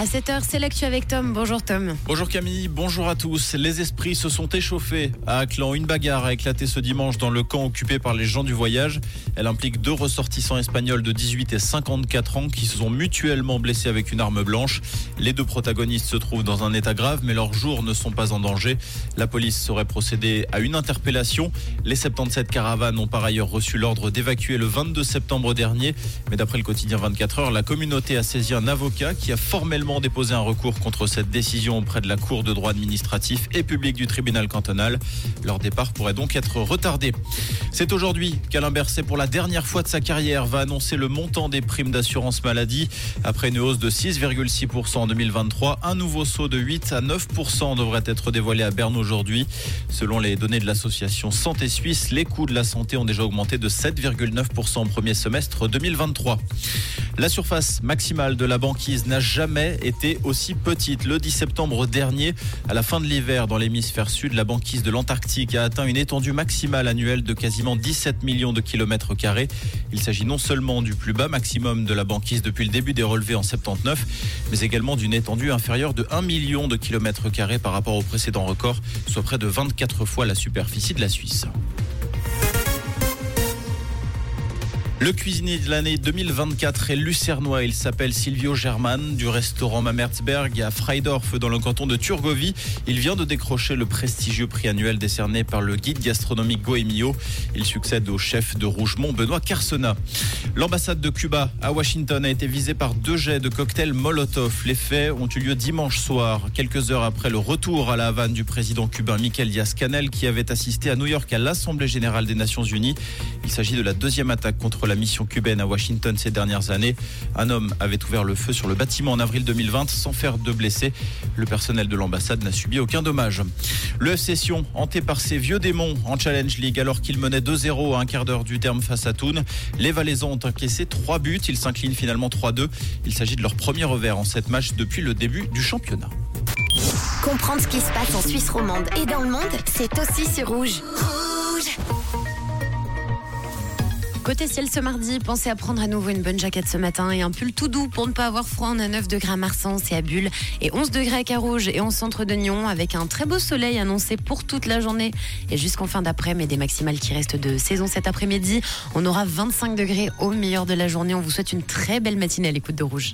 À 7h, c'est l'actu avec Tom. Bonjour Tom. Bonjour Camille, bonjour à tous. Les esprits se sont échauffés. À Aclan, une bagarre a éclaté ce dimanche dans le camp occupé par les gens du voyage. Elle implique deux ressortissants espagnols de 18 et 54 ans qui se sont mutuellement blessés avec une arme blanche. Les deux protagonistes se trouvent dans un état grave, mais leurs jours ne sont pas en danger. La police serait procédée à une interpellation. Les 77 caravanes ont par ailleurs reçu l'ordre d'évacuer le 22 septembre dernier. Mais d'après le quotidien 24 heures, la communauté a saisi un avocat qui a formellement déposé un recours contre cette décision auprès de la Cour de droit administratif et public du tribunal cantonal. Leur départ pourrait donc être retardé. C'est aujourd'hui qu'Alain Berset, pour la dernière fois de sa carrière, va annoncer le montant des primes d'assurance maladie. Après une hausse de 6,6% en 2023, un nouveau saut de 8 à 9% devrait être dévoilé à Berne aujourd'hui. Selon les données de l'association Santé Suisse, les coûts de la santé ont déjà augmenté de 7,9% au premier semestre 2023. La surface maximale de la banquise n'a jamais été aussi petite. Le 10 septembre dernier, à la fin de l'hiver, dans l'hémisphère sud, la banquise de l'Antarctique a atteint une étendue maximale annuelle de quasiment 17 millions de kilomètres carrés. Il s'agit non seulement du plus bas maximum de la banquise depuis le début des relevés en 79, mais également d'une étendue inférieure de 1 million de kilomètres carrés par rapport au précédent record, soit près de 24 fois la superficie de la Suisse. Le cuisinier de l'année 2024 est lucernois. Il s'appelle Silvio German du restaurant Mamertsberg à Freidorf dans le canton de Turgovie. Il vient de décrocher le prestigieux prix annuel décerné par le guide gastronomique Goemio. Il succède au chef de Rougemont Benoît Carsena. L'ambassade de Cuba à Washington a été visée par deux jets de cocktails Molotov. Les faits ont eu lieu dimanche soir, quelques heures après le retour à la Havane du président cubain Miquel Diaz-Canel qui avait assisté à New York à l'Assemblée générale des Nations Unies. Il s'agit de la deuxième attaque contre la mission cubaine à Washington ces dernières années. Un homme avait ouvert le feu sur le bâtiment en avril 2020 sans faire de blessés. Le personnel de l'ambassade n'a subi aucun dommage. Le FC Sion, hanté par ses vieux démons en Challenge League alors qu'il menait 2-0 à un quart d'heure du terme face à Thun. Les Valaisans ont encaissé 3 buts. Ils s'inclinent finalement 3-2. Il s'agit de leur premier revers en cette match depuis le début du championnat. Comprendre ce qui se passe en Suisse romande et dans le monde, c'est aussi sur. Rouge Côté ciel ce mardi, pensez à prendre à nouveau une bonne jaquette ce matin et un pull tout doux pour ne pas avoir froid. On a 9 degrés à Marsens et à Bulle et 11 degrés à Carouge et en centre de Nyon avec un très beau soleil annoncé pour toute la journée et jusqu'en fin d'après, mais des maximales qui restent de saison cet après-midi. On aura 25 degrés au meilleur de la journée. On vous souhaite une très belle matinée à l'écoute de Rouge.